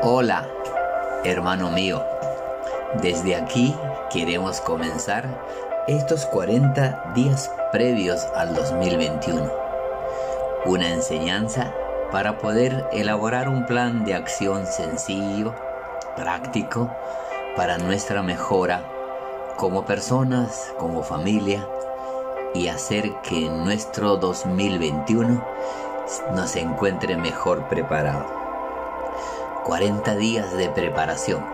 Hola, hermano mío. Desde aquí queremos comenzar estos 40 días previos al 2021. Una enseñanza para poder elaborar un plan de acción sencillo, práctico, para nuestra mejora como personas, como familia y hacer que nuestro 2021 nos encuentre mejor preparado. 40 días de preparación,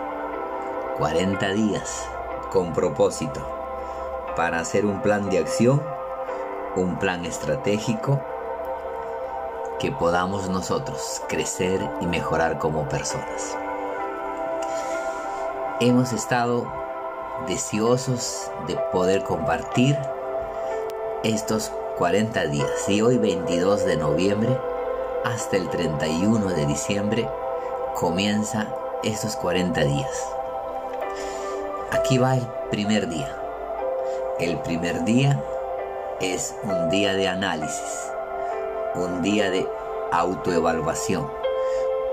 40 días con propósito. Para hacer un plan de acción, un plan estratégico que podamos nosotros crecer y mejorar como personas. Hemos estado deseosos de poder compartir estos 40 días. Y hoy 22 de noviembre hasta el 31 de diciembre comienza estos 40 días. Aquí va el primer día. El primer día es un día de análisis, un día de autoevaluación,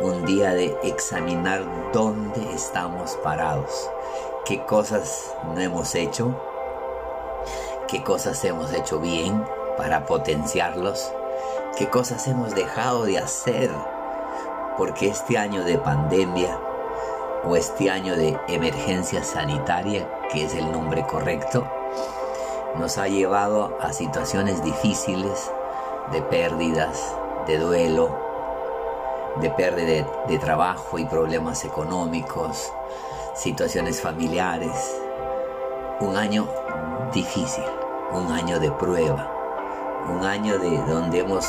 un día de examinar dónde estamos parados, qué cosas no hemos hecho, qué cosas hemos hecho bien para potenciarlos, qué cosas hemos dejado de hacer porque este año de pandemia o este año de emergencia sanitaria, que es el nombre correcto, nos ha llevado a situaciones difíciles de pérdidas, de duelo, de pérdida de, trabajo y problemas económicos, situaciones familiares. Un año difícil, un año de prueba, un año de donde hemos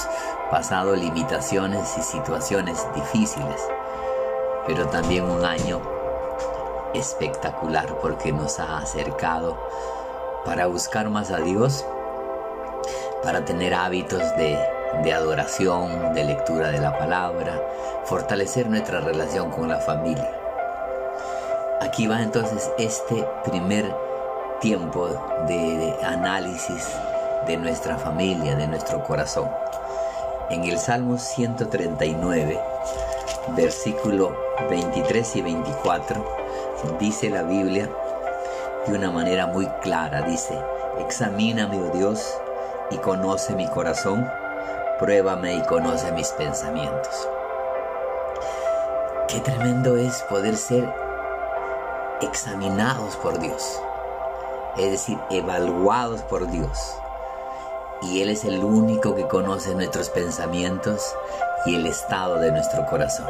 pasado limitaciones y situaciones difíciles, pero también un año espectacular porque nos ha acercado para buscar más a Dios, para tener hábitos de, de adoración, de lectura de la palabra, fortalecer nuestra relación con la familia. Aquí va entonces este primer tiempo de, de análisis de nuestra familia, de nuestro corazón. En el Salmo 139, versículo 23 y 24, dice la Biblia de una manera muy clara, dice, examíname, oh Dios, y conoce mi corazón, pruébame y conoce mis pensamientos. Qué tremendo es poder ser examinados por Dios, es decir, evaluados por Dios y Él es el único que conoce nuestros pensamientos y el estado de nuestro corazón.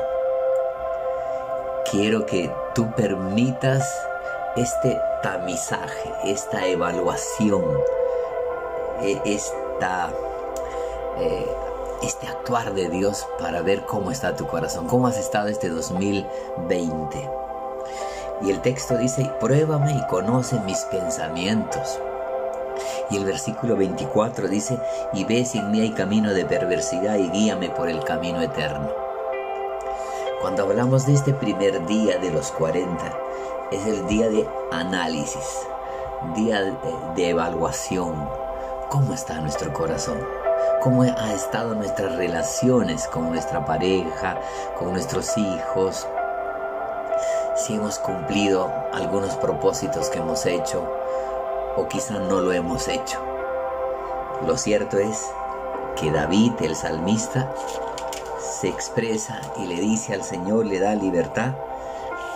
Quiero que tú permitas este tamizaje, esta evaluación, e, esta, eh, este actuar de Dios para ver cómo está tu corazón, cómo has estado este 2020. Y el texto dice, pruébame y conoce mis pensamientos y el versículo 24 dice, y ve si en mí hay camino de perversidad y guíame por el camino eterno. Cuando hablamos de este primer día de los 40, es el día de análisis, día de, evaluación. ¿Cómo está nuestro corazón? ¿Cómo ha estado nuestras relaciones con nuestra pareja, con nuestros hijos? Si hemos cumplido algunos propósitos que hemos hecho, o quizá no lo hemos hecho. Lo cierto es que David, el salmista, se expresa y le dice al Señor, le da libertad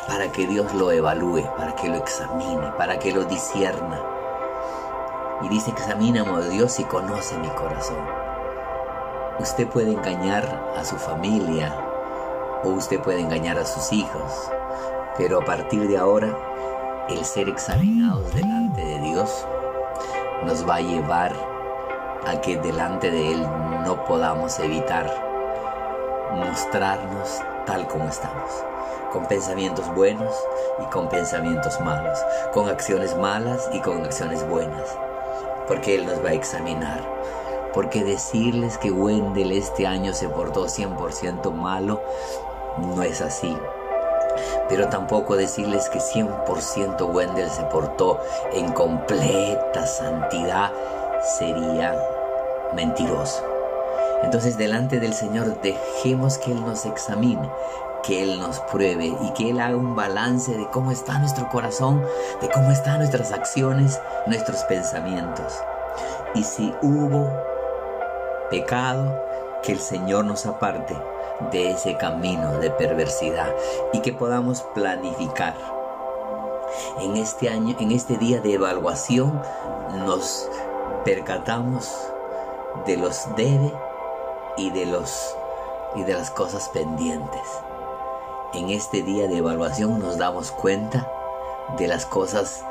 para que Dios lo evalúe, para que lo examine, para que lo disierna. Y dice, examíname, oh Dios, y conoce mi corazón. Usted puede engañar a su familia o usted puede engañar a sus hijos, pero a partir de ahora el ser examinados delante de Dios nos va a llevar a que delante de Él no podamos evitar mostrarnos tal como estamos, con pensamientos buenos y con pensamientos malos, con acciones malas y con acciones buenas, porque Él nos va a examinar. Porque decirles que Wendell este año se portó 100% malo no es así pero tampoco decirles que 100% Wendell se portó en completa santidad sería mentiroso. Entonces delante del Señor dejemos que Él nos examine. que Él nos pruebe y que Él haga un balance de cómo está nuestro corazón, de cómo están nuestras acciones, nuestros pensamientos. Y si hubo pecado, que el Señor nos aparte de ese camino de perversidad y que podamos planificar. En este año, en este día de evaluación, nos percatamos de los debe y de los y de las cosas pendientes. En este día de evaluación nos damos cuenta de las cosas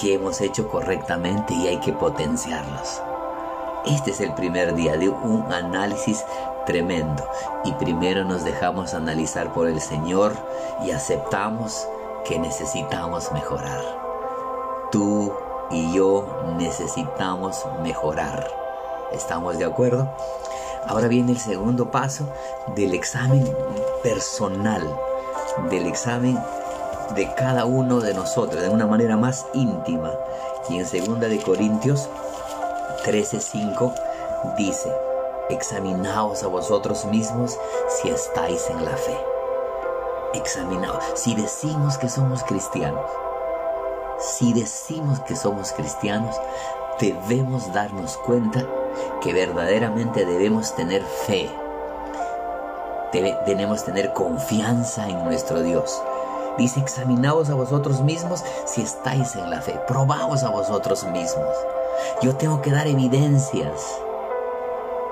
que hemos hecho correctamente y hay que potenciarlas. Este es el primer día de un análisis tremendo y primero nos dejamos analizar por el Señor y aceptamos que necesitamos mejorar. Tú y yo necesitamos mejorar. ¿Estamos de acuerdo? Ahora viene el segundo paso del examen personal, del examen de cada uno de nosotros de una manera más íntima. Y en 2 de Corintios 13:5 dice, examinaos a vosotros mismos si estáis en la fe. Examinaos. Si decimos que somos cristianos, si decimos que somos cristianos, debemos darnos cuenta que verdaderamente debemos tener fe. Debemos tener confianza en nuestro Dios. Dice, examinaos a vosotros mismos si estáis en la fe. Probaos a vosotros mismos. Yo tengo que dar evidencias,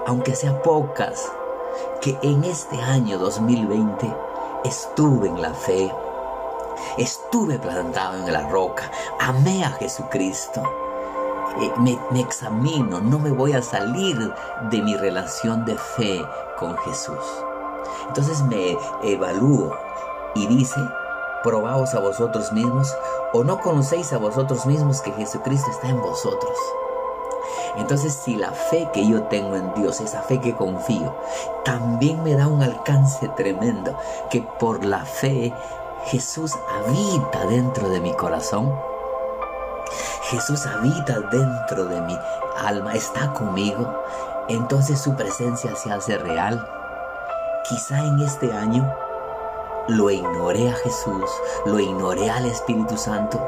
aunque sean pocas, que en este año 2020 estuve en la fe, estuve plantado en la roca, amé a Jesucristo. Eh, me, me, examino, no me voy a salir de mi relación de fe con Jesús. Entonces me evalúo y dice, probaos a vosotros mismos o no conocéis a vosotros mismos que Jesucristo está en vosotros. Entonces, si la fe que yo tengo en Dios, esa fe que confío, también me da un alcance tremendo, que por la fe Jesús habita dentro de mi corazón, Jesús habita dentro de mi alma, está conmigo, entonces su presencia se hace real. Quizá en este año lo ignoré a Jesús, lo ignoré al Espíritu Santo,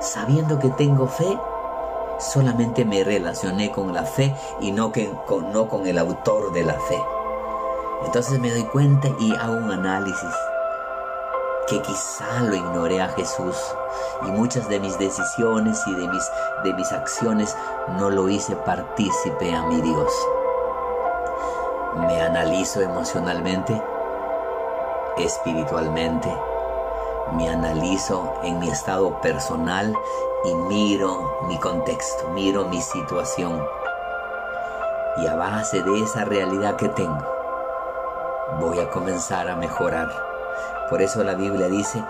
sabiendo que tengo fe solamente me relacioné con la fe y no, con el autor de la fe. Entonces me doy cuenta y hago un análisis que quizá lo ignoré a Jesús y muchas de mis decisiones y de mis, de mis acciones no lo hice partícipe a mi Dios. Me analizo emocionalmente, espiritualmente, me analizo en mi estado personal y miro mi contexto, miro mi situación. Y a base de esa realidad que tengo, voy a comenzar a mejorar. Por eso la Biblia dice,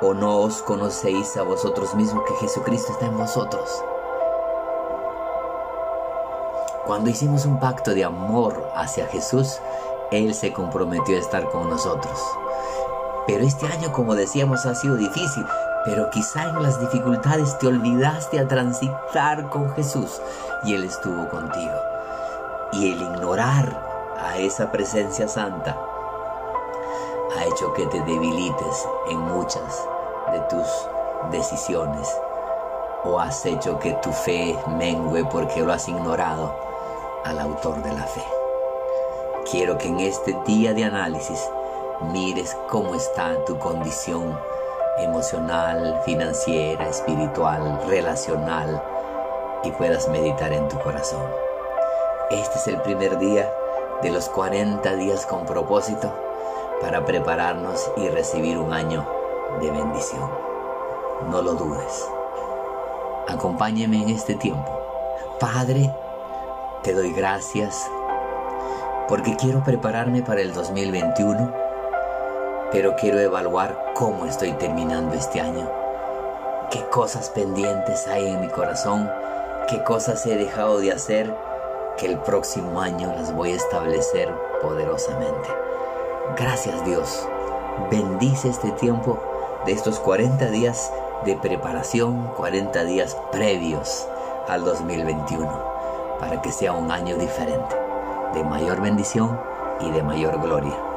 o no os conocéis a vosotros mismos que Jesucristo está en vosotros. Cuando hicimos un pacto de amor hacia Jesús, Él se comprometió a estar con nosotros. Pero este año, como decíamos, ha sido difícil. Pero quizá en las dificultades te olvidaste a transitar con Jesús y Él estuvo contigo. Y el ignorar a esa presencia santa ha hecho que te debilites en muchas de tus decisiones o has hecho que tu fe mengue porque lo has ignorado al autor de la fe. Quiero que en este día de análisis mires cómo está tu condición emocional, financiera, espiritual, relacional y puedas meditar en tu corazón. Este es el primer día de los 40 días con propósito para prepararnos y recibir un año de bendición. No lo dudes. Acompáñeme en este tiempo. Padre, te doy gracias porque quiero prepararme para el 2021 pero quiero evaluar cómo estoy terminando este año. ¿Qué cosas pendientes hay en mi corazón? ¿Qué cosas he dejado de hacer que el próximo año las voy a establecer poderosamente? Gracias Dios. Bendice este tiempo de estos 40 días de preparación, 40 días previos al 2021, para que sea un año diferente, de mayor bendición y de mayor gloria.